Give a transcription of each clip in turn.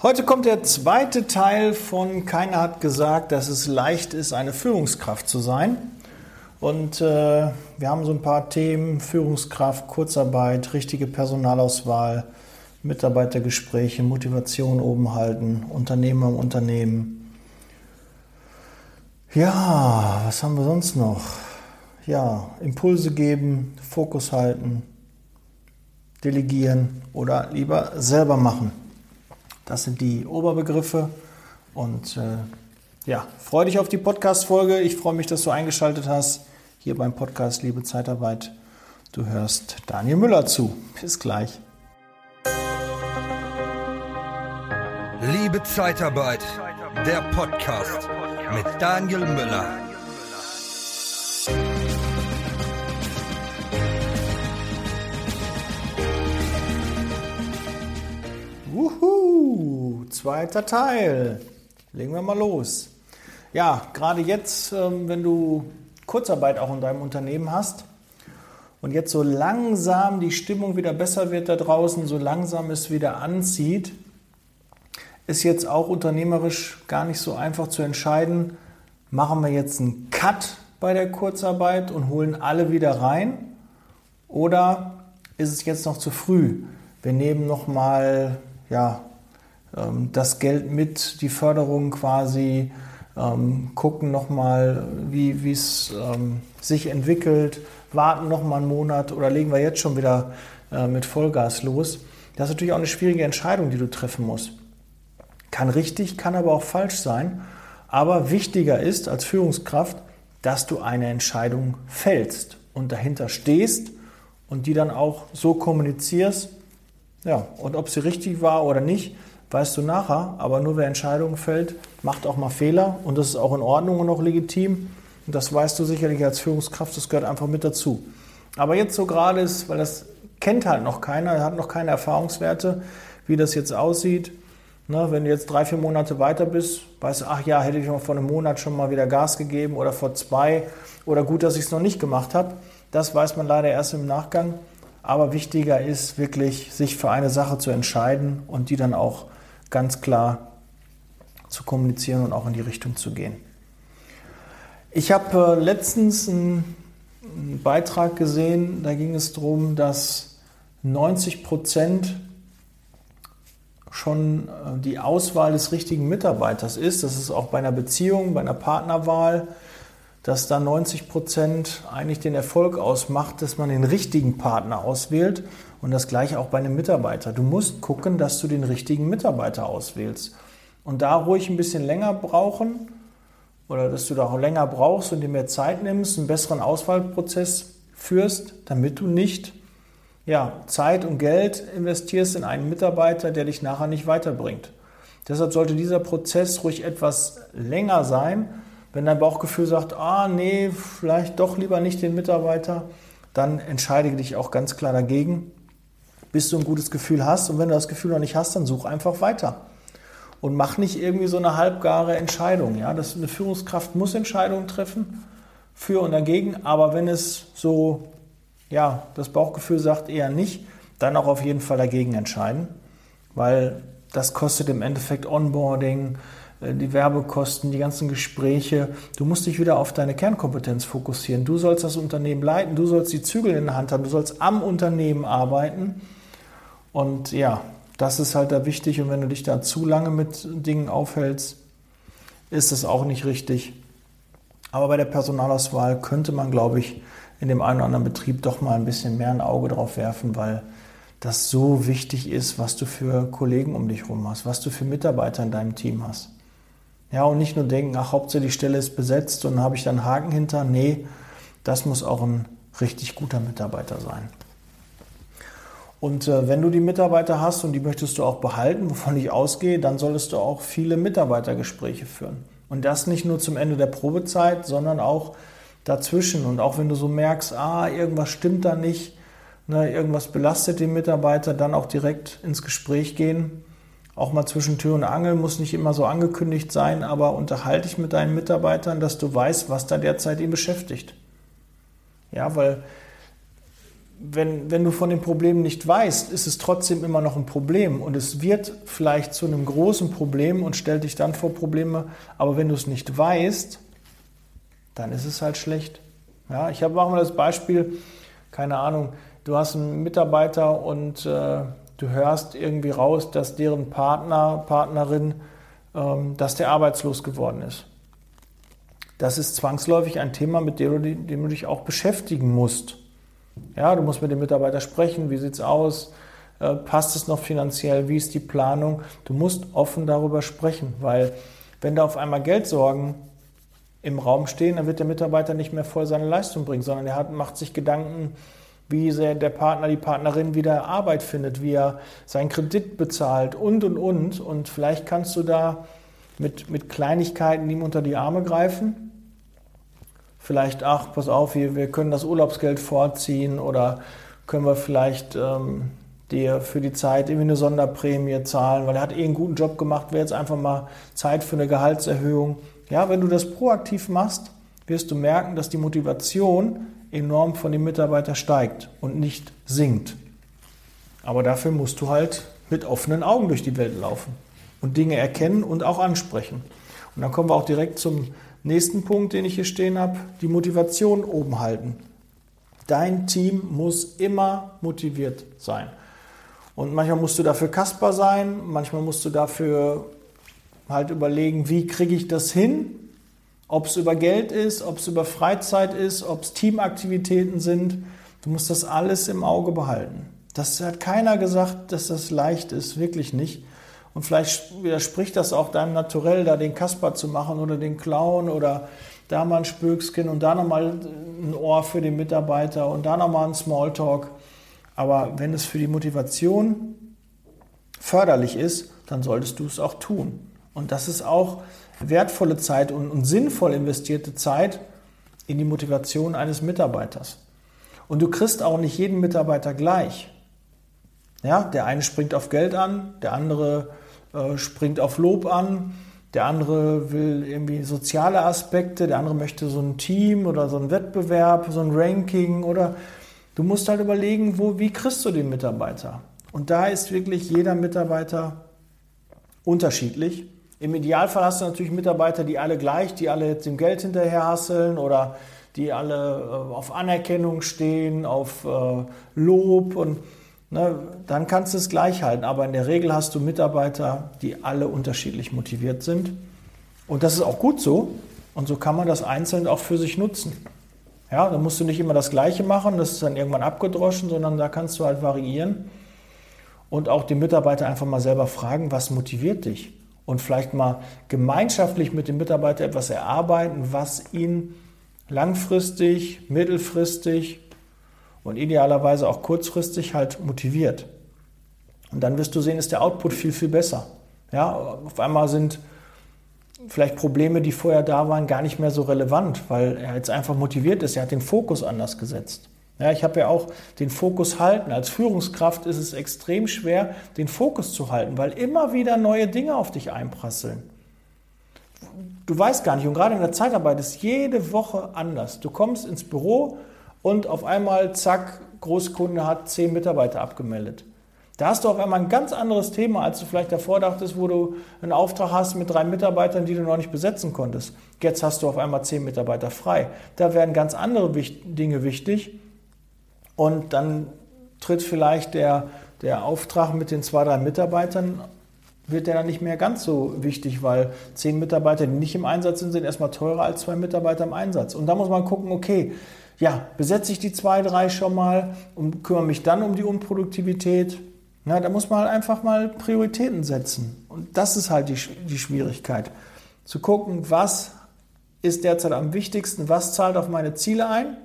Heute kommt der zweite Teil von Keiner hat gesagt, dass es leicht ist, eine Führungskraft zu sein. Und äh, wir haben so ein paar Themen, Führungskraft, Kurzarbeit, richtige Personalauswahl, Mitarbeitergespräche, Motivation oben halten, Unternehmer im Unternehmen. Ja, was haben wir sonst noch? Ja, Impulse geben, Fokus halten, delegieren oder lieber selber machen. Das sind die Oberbegriffe. Und äh, ja, freue dich auf die Podcast-Folge. Ich freue mich, dass du eingeschaltet hast hier beim Podcast Liebe Zeitarbeit. Du hörst Daniel Müller zu. Bis gleich. Liebe Zeitarbeit, der Podcast mit Daniel Müller. Wuhu, zweiter Teil. Legen wir mal los. Ja, gerade jetzt, ähm, wenn du Kurzarbeit auch in deinem Unternehmen hast und jetzt so langsam die Stimmung wieder besser wird da draußen, so langsam es wieder anzieht, ist jetzt auch unternehmerisch gar nicht so einfach zu entscheiden, machen wir jetzt einen Cut bei der Kurzarbeit und holen alle wieder rein oder ist es jetzt noch zu früh? Wir nehmen noch mal ja, ähm, das Geld mit, die Förderung quasi, ähm, gucken nochmal, wie es ähm, sich entwickelt, warten nochmal einen Monat oder legen wir jetzt schon wieder äh, mit Vollgas los. Das ist natürlich auch eine schwierige Entscheidung, die du treffen musst. Kann richtig, kann aber auch falsch sein. Aber wichtiger ist als Führungskraft, dass du eine Entscheidung fällst und dahinter stehst und die dann auch so kommunizierst, ja, und ob sie richtig war oder nicht, weißt du nachher. Aber nur wer Entscheidungen fällt, macht auch mal Fehler. Und das ist auch in Ordnung und auch legitim. Und das weißt du sicherlich als Führungskraft, das gehört einfach mit dazu. Aber jetzt so gerade ist, weil das kennt halt noch keiner, hat noch keine Erfahrungswerte, wie das jetzt aussieht. Ne, wenn du jetzt drei, vier Monate weiter bist, weißt du, ach ja, hätte ich noch vor einem Monat schon mal wieder Gas gegeben oder vor zwei oder gut, dass ich es noch nicht gemacht habe. Das weiß man leider erst im Nachgang. Aber wichtiger ist wirklich, sich für eine Sache zu entscheiden und die dann auch ganz klar zu kommunizieren und auch in die Richtung zu gehen. Ich habe äh, letztens einen, einen Beitrag gesehen, da ging es darum, dass 90 Prozent schon äh, die Auswahl des richtigen Mitarbeiters ist. Das ist auch bei einer Beziehung, bei einer Partnerwahl dass da 90 Prozent eigentlich den Erfolg ausmacht, dass man den richtigen Partner auswählt und das gleiche auch bei einem Mitarbeiter. Du musst gucken, dass du den richtigen Mitarbeiter auswählst und da ruhig ein bisschen länger brauchen oder dass du da auch länger brauchst und dir mehr Zeit nimmst, einen besseren Auswahlprozess führst, damit du nicht ja, Zeit und Geld investierst in einen Mitarbeiter, der dich nachher nicht weiterbringt. Deshalb sollte dieser Prozess ruhig etwas länger sein, wenn dein Bauchgefühl sagt, ah nee, vielleicht doch lieber nicht den Mitarbeiter, dann entscheide dich auch ganz klar dagegen, bis du ein gutes Gefühl hast. Und wenn du das Gefühl noch nicht hast, dann such einfach weiter. Und mach nicht irgendwie so eine halbgare Entscheidung. Ja? Das, eine Führungskraft muss Entscheidungen treffen, für und dagegen. Aber wenn es so, ja, das Bauchgefühl sagt eher nicht, dann auch auf jeden Fall dagegen entscheiden. Weil das kostet im Endeffekt Onboarding, die Werbekosten, die ganzen Gespräche. Du musst dich wieder auf deine Kernkompetenz fokussieren. Du sollst das Unternehmen leiten, du sollst die Zügel in der Hand haben, du sollst am Unternehmen arbeiten. Und ja, das ist halt da wichtig. Und wenn du dich da zu lange mit Dingen aufhältst, ist das auch nicht richtig. Aber bei der Personalauswahl könnte man, glaube ich, in dem einen oder anderen Betrieb doch mal ein bisschen mehr ein Auge drauf werfen, weil das so wichtig ist, was du für Kollegen um dich herum hast, was du für Mitarbeiter in deinem Team hast. Ja, und nicht nur denken, ach, Hauptsache die Stelle ist besetzt und habe ich dann Haken hinter. Nee, das muss auch ein richtig guter Mitarbeiter sein. Und äh, wenn du die Mitarbeiter hast und die möchtest du auch behalten, wovon ich ausgehe, dann solltest du auch viele Mitarbeitergespräche führen. Und das nicht nur zum Ende der Probezeit, sondern auch dazwischen. Und auch wenn du so merkst, ah, irgendwas stimmt da nicht, ne, irgendwas belastet den Mitarbeiter, dann auch direkt ins Gespräch gehen auch mal zwischen Tür und Angel muss nicht immer so angekündigt sein, aber unterhalte dich mit deinen Mitarbeitern, dass du weißt, was da derzeit ihn beschäftigt. Ja, weil wenn, wenn du von dem Problem nicht weißt, ist es trotzdem immer noch ein Problem und es wird vielleicht zu einem großen Problem und stellt dich dann vor Probleme. Aber wenn du es nicht weißt, dann ist es halt schlecht. Ja, ich habe auch mal das Beispiel, keine Ahnung, du hast einen Mitarbeiter und äh, du hörst irgendwie raus, dass deren Partner, Partnerin, ähm, dass der arbeitslos geworden ist. Das ist zwangsläufig ein Thema, mit dem du, dem du dich auch beschäftigen musst. Ja, du musst mit dem Mitarbeiter sprechen, wie sieht es aus, äh, passt es noch finanziell, wie ist die Planung. Du musst offen darüber sprechen, weil wenn da auf einmal Geldsorgen im Raum stehen, dann wird der Mitarbeiter nicht mehr voll seine Leistung bringen, sondern er hat, macht sich Gedanken, wie sehr der Partner, die Partnerin wieder Arbeit findet, wie er seinen Kredit bezahlt und, und, und. Und vielleicht kannst du da mit, mit Kleinigkeiten ihm unter die Arme greifen vielleicht, ach, pass auf, wir, wir können das Urlaubsgeld vorziehen oder können wir vielleicht ähm, dir für die Zeit irgendwie eine Sonderprämie zahlen, weil er hat eh einen guten Job gemacht, wäre jetzt einfach mal Zeit für eine Gehaltserhöhung. Ja, wenn du das proaktiv machst, wirst du merken, dass die Motivation enorm von dem Mitarbeiter steigt und nicht sinkt. Aber dafür musst du halt mit offenen Augen durch die Welt laufen und Dinge erkennen und auch ansprechen. Und dann kommen wir auch direkt zum Nächsten Punkt, den ich hier stehen habe, die Motivation oben halten. Dein Team muss immer motiviert sein. Und manchmal musst du dafür Kasper sein, manchmal musst du dafür halt überlegen, wie kriege ich das hin, ob es über Geld ist, ob es über Freizeit ist, ob es Teamaktivitäten sind. Du musst das alles im Auge behalten. Das hat keiner gesagt, dass das leicht ist, wirklich nicht. Und vielleicht widerspricht das auch deinem Naturell, da den Kasper zu machen oder den Clown oder da mal ein Spökskin und da nochmal ein Ohr für den Mitarbeiter und da nochmal ein Smalltalk. Aber wenn es für die Motivation förderlich ist, dann solltest du es auch tun. Und das ist auch wertvolle Zeit und, und sinnvoll investierte Zeit in die Motivation eines Mitarbeiters. Und du kriegst auch nicht jeden Mitarbeiter gleich. Ja, der eine springt auf Geld an, der andere äh, springt auf Lob an, der andere will irgendwie soziale Aspekte, der andere möchte so ein Team oder so ein Wettbewerb, so ein Ranking oder du musst halt überlegen, wo, wie kriegst du den Mitarbeiter? Und da ist wirklich jeder Mitarbeiter unterschiedlich. Im Idealfall hast du natürlich Mitarbeiter, die alle gleich, die alle jetzt dem Geld hinterher hasseln oder die alle äh, auf Anerkennung stehen, auf äh, Lob und Ne, dann kannst du es gleich halten. Aber in der Regel hast du Mitarbeiter, die alle unterschiedlich motiviert sind. Und das ist auch gut so. Und so kann man das einzeln auch für sich nutzen. Ja, da musst du nicht immer das Gleiche machen, das ist dann irgendwann abgedroschen, sondern da kannst du halt variieren und auch den Mitarbeiter einfach mal selber fragen, was motiviert dich? Und vielleicht mal gemeinschaftlich mit dem Mitarbeiter etwas erarbeiten, was ihn langfristig, mittelfristig und idealerweise auch kurzfristig halt motiviert. Und dann wirst du sehen, ist der Output viel, viel besser. Ja, auf einmal sind vielleicht Probleme, die vorher da waren, gar nicht mehr so relevant, weil er jetzt einfach motiviert ist. Er hat den Fokus anders gesetzt. Ja, ich habe ja auch den Fokus halten. Als Führungskraft ist es extrem schwer, den Fokus zu halten, weil immer wieder neue Dinge auf dich einprasseln. Du weißt gar nicht, und gerade in der Zeitarbeit ist jede Woche anders. Du kommst ins Büro und auf einmal, zack, Großkunde hat zehn Mitarbeiter abgemeldet. Da hast du auf einmal ein ganz anderes Thema, als du vielleicht davor dachtest, wo du einen Auftrag hast mit drei Mitarbeitern, die du noch nicht besetzen konntest. Jetzt hast du auf einmal zehn Mitarbeiter frei. Da werden ganz andere Dinge wichtig. Und dann tritt vielleicht der, der Auftrag mit den zwei, drei Mitarbeitern, wird der dann nicht mehr ganz so wichtig, weil zehn Mitarbeiter, die nicht im Einsatz sind, sind erstmal teurer als zwei Mitarbeiter im Einsatz. Und da muss man gucken, okay, ja, besetze ich die zwei, drei schon mal und kümmere mich dann um die Unproduktivität. Na, da muss man halt einfach mal Prioritäten setzen. Und das ist halt die, die Schwierigkeit. Zu gucken, was ist derzeit am wichtigsten, was zahlt auf meine Ziele ein.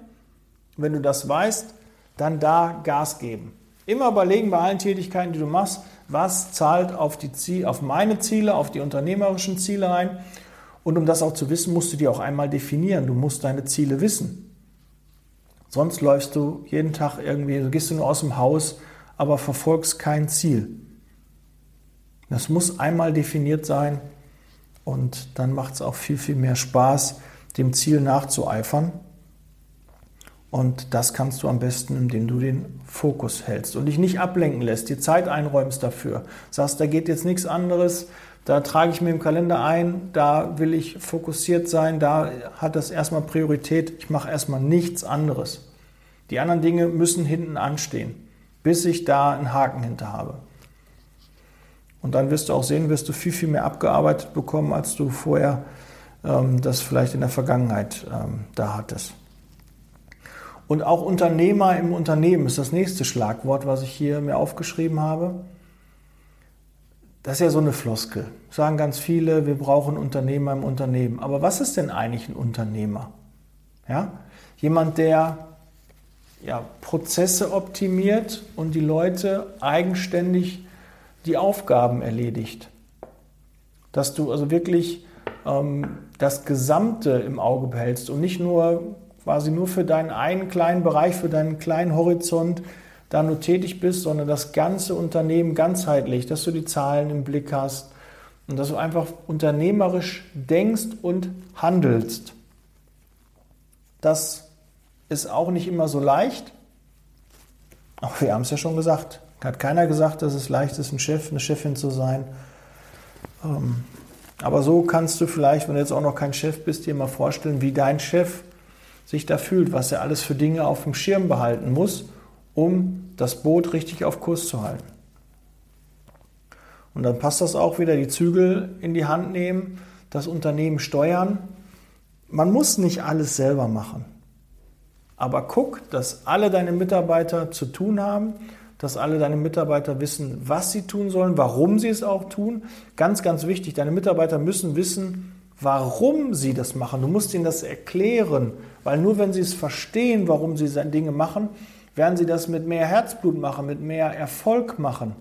Wenn du das weißt, dann da Gas geben. Immer überlegen bei allen Tätigkeiten, die du machst, was zahlt auf, die Ziel, auf meine Ziele, auf die unternehmerischen Ziele ein. Und um das auch zu wissen, musst du die auch einmal definieren. Du musst deine Ziele wissen. Sonst läufst du jeden Tag irgendwie, du gehst du nur aus dem Haus, aber verfolgst kein Ziel. Das muss einmal definiert sein und dann macht es auch viel, viel mehr Spaß, dem Ziel nachzueifern. Und das kannst du am besten, indem du den Fokus hältst und dich nicht ablenken lässt, dir Zeit einräumst dafür. Sagst, da geht jetzt nichts anderes, da trage ich mir im Kalender ein, da will ich fokussiert sein, da hat das erstmal Priorität, ich mache erstmal nichts anderes. Die anderen Dinge müssen hinten anstehen, bis ich da einen Haken hinter habe. Und dann wirst du auch sehen, wirst du viel, viel mehr abgearbeitet bekommen, als du vorher ähm, das vielleicht in der Vergangenheit ähm, da hattest. Und auch Unternehmer im Unternehmen ist das nächste Schlagwort, was ich hier mir aufgeschrieben habe. Das ist ja so eine Floskel. Sagen ganz viele, wir brauchen Unternehmer im Unternehmen. Aber was ist denn eigentlich ein Unternehmer? Ja? Jemand, der ja, Prozesse optimiert und die Leute eigenständig die Aufgaben erledigt. Dass du also wirklich ähm, das Gesamte im Auge behältst und nicht nur quasi nur für deinen einen kleinen Bereich, für deinen kleinen Horizont da nur tätig bist, sondern das ganze Unternehmen ganzheitlich, dass du die Zahlen im Blick hast und dass du einfach unternehmerisch denkst und handelst. Das ist auch nicht immer so leicht, aber wir haben es ja schon gesagt. Hat keiner gesagt, dass es leicht ist, ein Chef, eine Chefin zu sein. Ähm, aber so kannst du vielleicht, wenn du jetzt auch noch kein Chef bist, dir mal vorstellen, wie dein Chef sich da fühlt, was er alles für Dinge auf dem Schirm behalten muss, um das Boot richtig auf Kurs zu halten. Und dann passt das auch wieder, die Zügel in die Hand nehmen, das Unternehmen steuern. Man muss nicht alles selber machen. Aber guck, dass alle deine Mitarbeiter zu tun haben dass alle deine Mitarbeiter wissen, was sie tun sollen, warum sie es auch tun. Ganz, ganz wichtig, deine Mitarbeiter müssen wissen, warum sie das machen. Du musst ihnen das erklären, weil nur wenn sie es verstehen, warum sie Dinge machen, werden sie das mit mehr Herzblut machen, mit mehr Erfolg machen.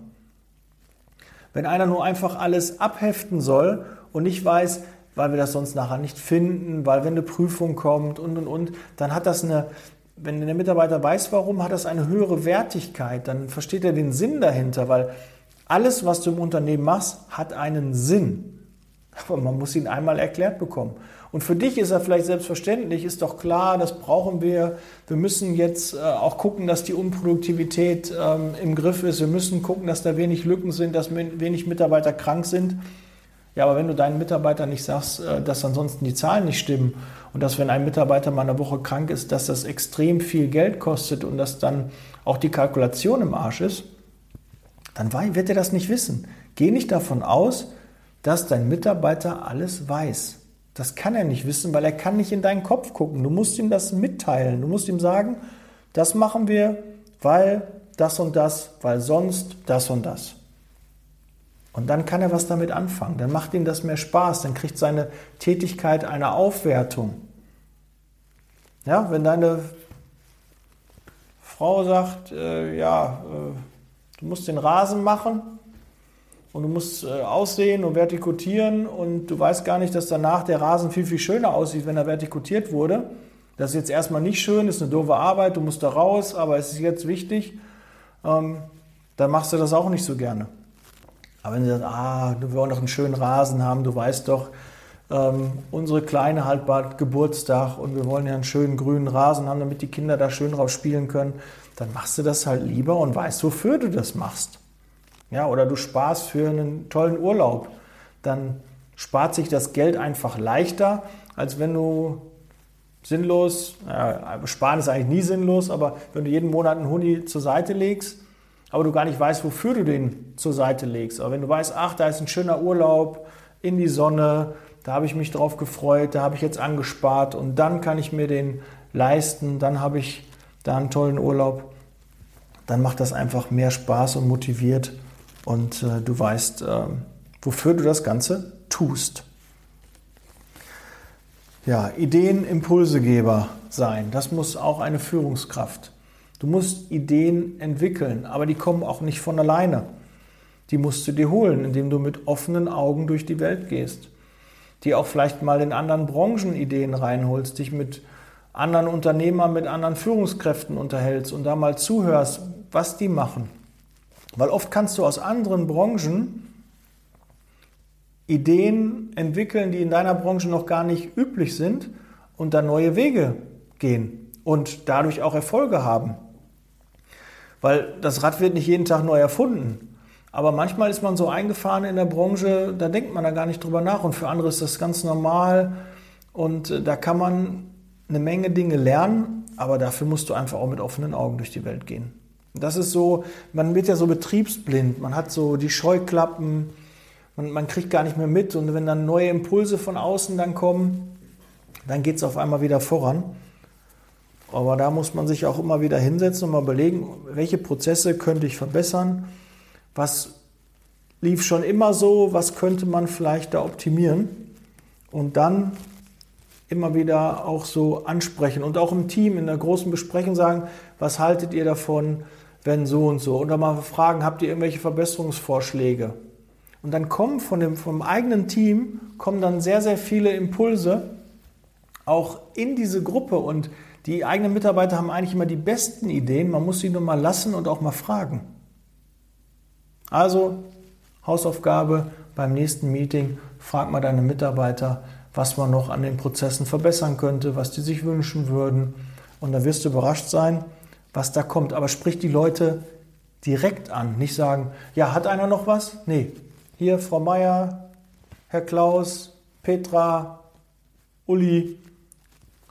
Wenn einer nur einfach alles abheften soll und nicht weiß, weil wir das sonst nachher nicht finden, weil wenn eine Prüfung kommt und und und, dann hat das eine, wenn der Mitarbeiter weiß, warum, hat das eine höhere Wertigkeit, dann versteht er den Sinn dahinter, weil alles, was du im Unternehmen machst, hat einen Sinn. Aber man muss ihn einmal erklärt bekommen. Und für dich ist er vielleicht selbstverständlich, ist doch klar, das brauchen wir. Wir müssen jetzt äh, auch gucken, dass die Unproduktivität ähm, im Griff ist. Wir müssen gucken, dass da wenig Lücken sind, dass wenig Mitarbeiter krank sind. Ja, aber wenn du deinen Mitarbeitern nicht sagst, äh, dass ansonsten die Zahlen nicht stimmen und dass wenn ein Mitarbeiter mal eine Woche krank ist, dass das extrem viel Geld kostet und dass dann auch die Kalkulation im Arsch ist, dann wird er das nicht wissen. Geh nicht davon aus, dass dein Mitarbeiter alles weiß. Das kann er nicht wissen, weil er kann nicht in deinen Kopf gucken. Du musst ihm das mitteilen. Du musst ihm sagen, das machen wir, weil das und das, weil sonst das und das. Und dann kann er was damit anfangen. Dann macht ihm das mehr Spaß. Dann kriegt seine Tätigkeit eine Aufwertung. Ja, wenn deine Frau sagt, äh, ja, äh, du musst den Rasen machen und du musst äh, aussehen und vertikutieren und du weißt gar nicht, dass danach der Rasen viel, viel schöner aussieht, wenn er vertikutiert wurde. Das ist jetzt erstmal nicht schön, ist eine doofe Arbeit, du musst da raus, aber es ist jetzt wichtig. Ähm, dann machst du das auch nicht so gerne. Aber wenn sie sagt, ah, wir wollen doch einen schönen Rasen haben, du weißt doch, ähm, unsere Kleine halt bald Geburtstag und wir wollen ja einen schönen grünen Rasen haben, damit die Kinder da schön drauf spielen können, dann machst du das halt lieber und weißt, wofür du das machst. Ja, oder du sparst für einen tollen Urlaub. Dann spart sich das Geld einfach leichter, als wenn du sinnlos, äh, sparen ist eigentlich nie sinnlos, aber wenn du jeden Monat einen Huni zur Seite legst, aber du gar nicht weißt, wofür du den zur Seite legst. Aber wenn du weißt, ach, da ist ein schöner Urlaub in die Sonne, da habe ich mich drauf gefreut, da habe ich jetzt angespart und dann kann ich mir den leisten, dann habe ich da einen tollen Urlaub, dann macht das einfach mehr Spaß und motiviert und äh, du weißt, äh, wofür du das Ganze tust. Ja, Ideen, Impulsegeber sein, das muss auch eine Führungskraft Du musst Ideen entwickeln, aber die kommen auch nicht von alleine. Die musst du dir holen, indem du mit offenen Augen durch die Welt gehst. Die auch vielleicht mal in anderen Branchen Ideen reinholst, dich mit anderen Unternehmern, mit anderen Führungskräften unterhältst und da mal zuhörst, was die machen. Weil oft kannst du aus anderen Branchen Ideen entwickeln, die in deiner Branche noch gar nicht üblich sind und da neue Wege gehen und dadurch auch Erfolge haben. Weil das Rad wird nicht jeden Tag neu erfunden. Aber manchmal ist man so eingefahren in der Branche, da denkt man da gar nicht drüber nach. Und für andere ist das ganz normal. Und äh, da kann man eine Menge Dinge lernen, aber dafür musst du einfach auch mit offenen Augen durch die Welt gehen. Das ist so, man wird ja so betriebsblind, man hat so die Scheuklappen, man, man kriegt gar nicht mehr mit. Und wenn dann neue Impulse von außen dann kommen, dann geht es auf einmal wieder voran. Aber da muss man sich auch immer wieder hinsetzen und mal überlegen, welche Prozesse könnte ich verbessern, was lief schon immer so, was könnte man vielleicht da optimieren? Und dann immer wieder auch so ansprechen und auch im Team in der großen Besprechung sagen, was haltet ihr davon, wenn so und so? Oder mal fragen, habt ihr irgendwelche Verbesserungsvorschläge? Und dann kommen von dem, vom eigenen Team, kommen dann sehr, sehr viele Impulse auch in diese Gruppe und die eigenen Mitarbeiter haben eigentlich immer die besten Ideen. Man muss sie nur mal lassen und auch mal fragen. Also Hausaufgabe beim nächsten Meeting, frag mal deine Mitarbeiter, was man noch an den Prozessen verbessern könnte, was die sich wünschen würden. Und da wirst du überrascht sein, was da kommt. Aber sprich die Leute direkt an. Nicht sagen, ja, hat einer noch was? Nee. Hier, Frau Meier, Herr Klaus, Petra, Uli,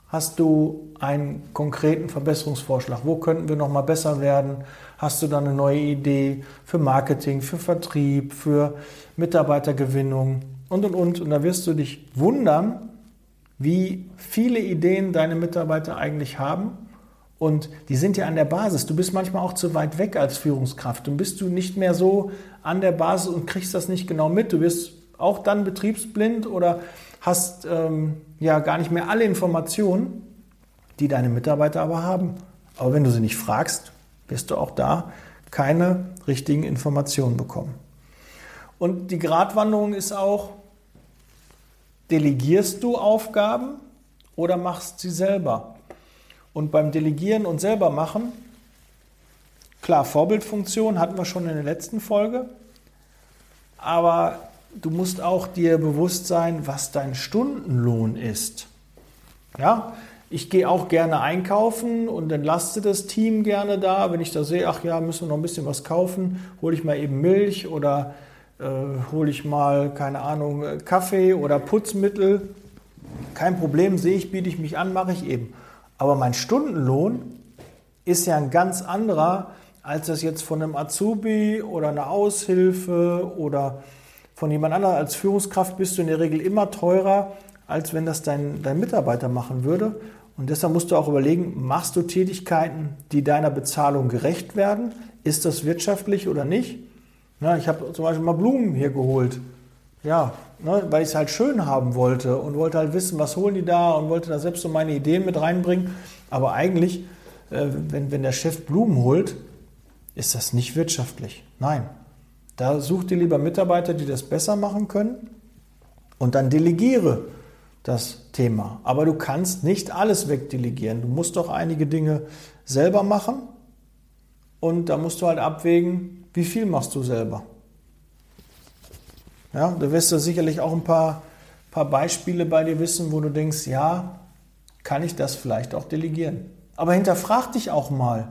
hast du einen konkreten Verbesserungsvorschlag? Wo könnten wir noch mal besser werden? Hast du da eine neue Idee für Marketing, für Vertrieb, für Mitarbeitergewinnung? und und und. Und da wirst du dich wundern, wie viele Ideen deine Mitarbeiter eigentlich haben. Und die sind ja an der Basis. Du bist manchmal auch zu weit weg als Führungskraft. Dann bist du nicht mehr so an der Basis und kriegst das nicht genau mit. Du wirst auch dann betriebsblind oder hast ähm, ja gar nicht mehr alle Informationen, die deine Mitarbeiter aber haben. Aber wenn du sie nicht fragst, wirst du auch da keine richtigen Informationen bekommen. Und die Gratwanderung ist auch, Delegierst du Aufgaben oder machst sie selber? Und beim Delegieren und selber machen, klar, Vorbildfunktion hatten wir schon in der letzten Folge, aber du musst auch dir bewusst sein, was dein Stundenlohn ist. Ja, ich gehe auch gerne einkaufen und entlaste das Team gerne da. Wenn ich da sehe, ach ja, müssen wir noch ein bisschen was kaufen, hole ich mal eben Milch oder äh, hole ich mal, keine Ahnung, äh, Kaffee oder Putzmittel. Kein Problem, sehe ich, biete ich mich an, mache ich eben. Aber mein Stundenlohn ist ja ein ganz anderer, als das jetzt von einem Azubi oder einer Aushilfe oder von jemand anderem als Führungskraft bist du in der Regel immer teurer, als wenn das dein, dein Mitarbeiter machen würde. Und deshalb musst du auch überlegen, machst du Tätigkeiten, die deiner Bezahlung gerecht werden? Ist das wirtschaftlich oder nicht? Ja, ich habe zum Beispiel mal Blumen hier geholt. Ja, ne, weil ich es halt schön haben wollte und wollte halt wissen, was holen die da und wollte da selbst so meine Ideen mit reinbringen. Aber eigentlich, äh, wenn, wenn der Chef Blumen holt, ist das nicht wirtschaftlich. Nein. Da such dir lieber Mitarbeiter, die das besser machen können und dann delegiere das Thema. Aber du kannst nicht alles wegdelegieren. Du musst doch einige Dinge selber machen und da musst du halt abwägen, wie viel machst du selber? Ja, da wirst du sicherlich auch ein paar, paar Beispiele bei dir wissen, wo du denkst, ja, kann ich das vielleicht auch delegieren. Aber hinterfrag dich auch mal.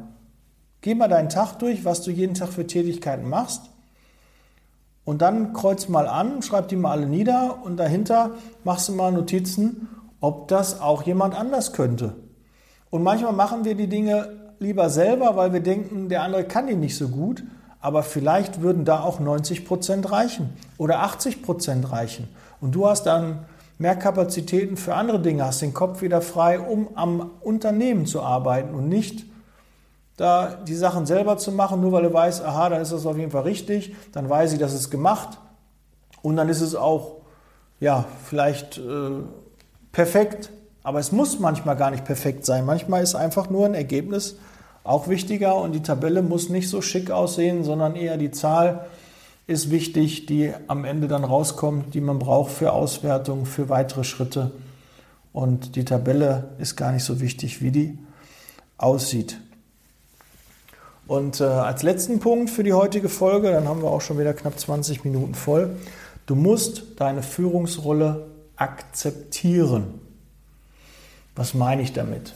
Geh mal deinen Tag durch, was du jeden Tag für Tätigkeiten machst. Und dann kreuz mal an, schreib die mal alle nieder und dahinter machst du mal Notizen, ob das auch jemand anders könnte. Und manchmal machen wir die Dinge lieber selber, weil wir denken, der andere kann die nicht so gut aber vielleicht würden da auch 90 Prozent reichen oder 80 Prozent reichen. Und du hast dann mehr Kapazitäten für andere Dinge, hast den Kopf wieder frei, um am Unternehmen zu arbeiten und nicht da die Sachen selber zu machen, nur weil du weißt, aha, dann ist das auf jeden Fall richtig, dann weiß ich, dass es gemacht und dann ist es auch, ja, vielleicht äh, perfekt, aber es muss manchmal gar nicht perfekt sein. Manchmal ist einfach nur ein Ergebnis auch wichtiger und die Tabelle muss nicht so schick aussehen, sondern eher die Zahl ist wichtig, die am Ende dann rauskommt, die man braucht für Auswertung, für weitere Schritte. Und die Tabelle ist gar nicht so wichtig, wie die aussieht. Und äh, als letzten Punkt für die heutige Folge, dann haben wir auch schon wieder knapp 20 Minuten voll, du musst deine Führungsrolle akzeptieren. Was meine ich damit?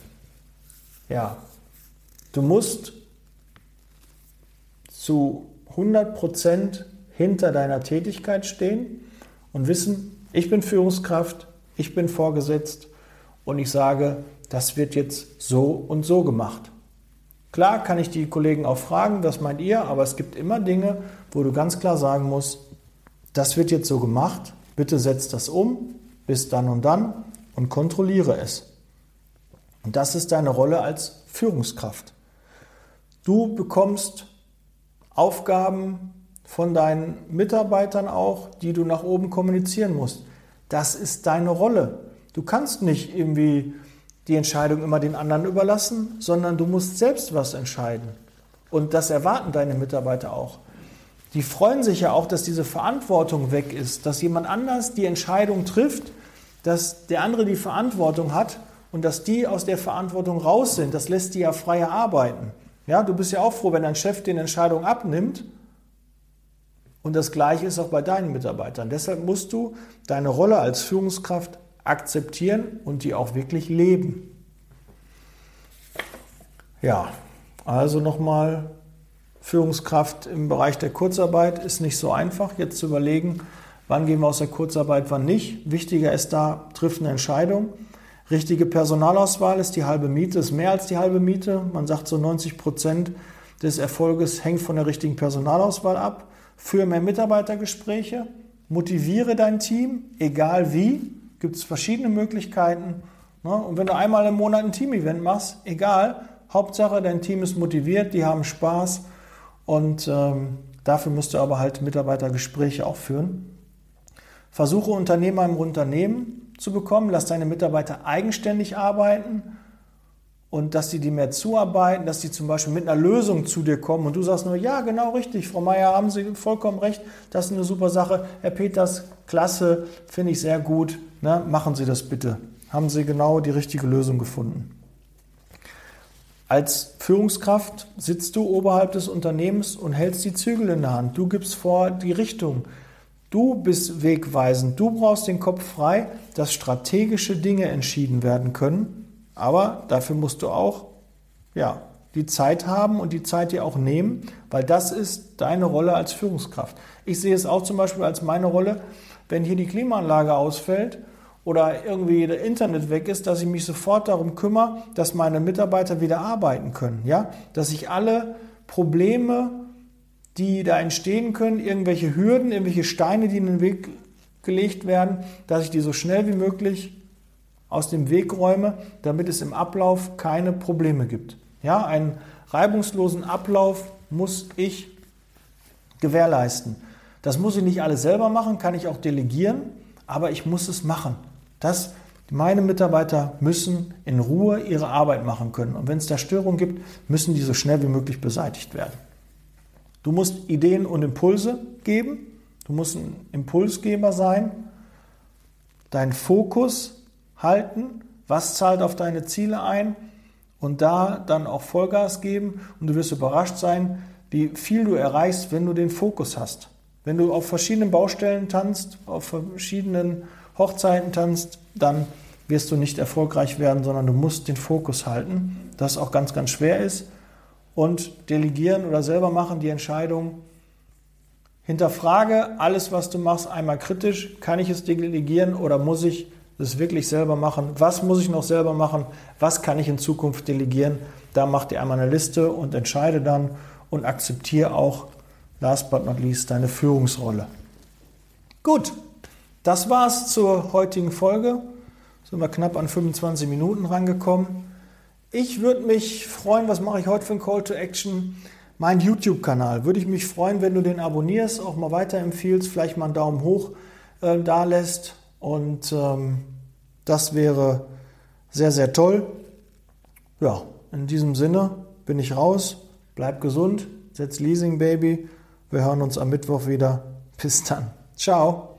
Ja, du musst zu 100% hinter deiner Tätigkeit stehen und wissen, ich bin Führungskraft, ich bin vorgesetzt und ich sage, das wird jetzt so und so gemacht. Klar kann ich die Kollegen auch fragen, was meint ihr, aber es gibt immer Dinge, wo du ganz klar sagen musst, das wird jetzt so gemacht, bitte setzt das um, bis dann und dann und kontrolliere es. Und das ist deine Rolle als Führungskraft. Du bekommst Aufgaben von deinen Mitarbeitern auch, die du nach oben kommunizieren musst. Das ist deine Rolle. Du kannst nicht irgendwie die Entscheidung immer den anderen überlassen, sondern du musst selbst was entscheiden. Und das erwarten deine Mitarbeiter auch. Die freuen sich ja auch, dass diese Verantwortung weg ist, dass jemand anders die Entscheidung trifft, dass der andere die Verantwortung hat und dass die aus der Verantwortung raus sind. Das lässt die ja freier arbeiten. Ja, du bist ja auch froh, wenn dein Chef eine Entscheidung abnimmt. Und das Gleiche ist auch bei deinen Mitarbeitern. Deshalb musst du deine Rolle als Führungskraft akzeptieren und die auch wirklich leben. Ja, also nochmal, Führungskraft im Bereich der Kurzarbeit ist nicht so einfach, jetzt zu überlegen, wann gehen wir aus der Kurzarbeit, wann nicht. Wichtiger ist da, trifft eine Entscheidung. Richtige Personalauswahl ist die halbe Miete, ist mehr als die halbe Miete. Man sagt so 90 Prozent des Erfolges hängt von der richtigen Personalauswahl ab. Führe mehr Mitarbeitergespräche, motiviere dein Team, egal wie gibt es verschiedene Möglichkeiten. Ne? Und wenn du einmal im Monat ein Team-Event machst, egal, Hauptsache dein Team ist motiviert, die haben Spaß und ähm, dafür musst du aber halt Mitarbeitergespräche auch führen. Versuche Unternehmer im Unternehmen zu bekommen, lass deine Mitarbeiter eigenständig arbeiten und dass sie dir mehr zuarbeiten, dass sie zum Beispiel mit einer Lösung zu dir kommen und du sagst nur, ja, genau richtig, Frau Meier, haben Sie vollkommen recht, das ist eine super Sache. Herr Peters, klasse, finde ich sehr gut, ne? machen Sie das bitte. Haben Sie genau die richtige Lösung gefunden. Als Führungskraft sitzt du oberhalb des Unternehmens und hältst die Zügel in der Hand. Du gibst vor die Richtung. Du bist wegweisend. Du brauchst den Kopf frei, dass strategische Dinge entschieden werden können aber dafür musst du auch ja, die Zeit haben und die Zeit dir auch nehmen, weil das ist deine Rolle als Führungskraft. Ich sehe es auch zum Beispiel als meine Rolle, wenn hier die Klimaanlage ausfällt oder irgendwie der Internet weg ist, dass ich mich sofort darum kümmere, dass meine Mitarbeiter wieder arbeiten können. Ja? Dass ich alle Probleme, die da entstehen können, irgendwelche Hürden, irgendwelche Steine, die in den Weg gelegt werden, dass ich die so schnell wie möglich aus dem Weg räume, damit es im Ablauf keine Probleme gibt. Ja, einen reibungslosen Ablauf muss ich gewährleisten. Das muss ich nicht alles selber machen, kann ich auch delegieren, aber ich muss es machen. Das, meine Mitarbeiter müssen in Ruhe ihre Arbeit machen können. Und wenn es da Störungen gibt, müssen die so schnell wie möglich beseitigt werden. Du musst Ideen und Impulse geben. Du musst ein Impulsgeber sein. Dein Fokus halten, was zahlt auf deine Ziele ein und da dann auch Vollgas geben und du wirst überrascht sein, wie viel du erreichst, wenn du den Fokus hast. Wenn du auf verschiedenen Baustellen tanzt, auf verschiedenen Hochzeiten tanzt, dann wirst du nicht erfolgreich werden, sondern du musst den Fokus halten, das auch ganz, ganz schwer ist. Und delegieren oder selber machen die Entscheidung. Hinterfrage alles, was du machst, einmal kritisch. Kann ich es delegieren oder muss ich das wirklich selber machen. Was muss ich noch selber machen? Was kann ich in Zukunft delegieren? Da mach dir einmal eine Liste und entscheide dann und akzeptiere auch, last but not least, deine Führungsrolle. Gut, das war's zur heutigen Folge. Sind wir knapp an 25 Minuten rangekommen. Ich würde mich freuen, was mache ich heute für ein Call to Action? Mein YouTube-Kanal. Würde ich mich freuen, wenn du den abonnierst, auch mal weiterempfiehlst, vielleicht mal einen Daumen hoch äh, da lässt und ähm, das wäre sehr, sehr toll. Ja, in diesem Sinne bin ich raus. Bleib gesund, setz Leasing Baby. Wir hören uns am Mittwoch wieder. Bis dann. Ciao.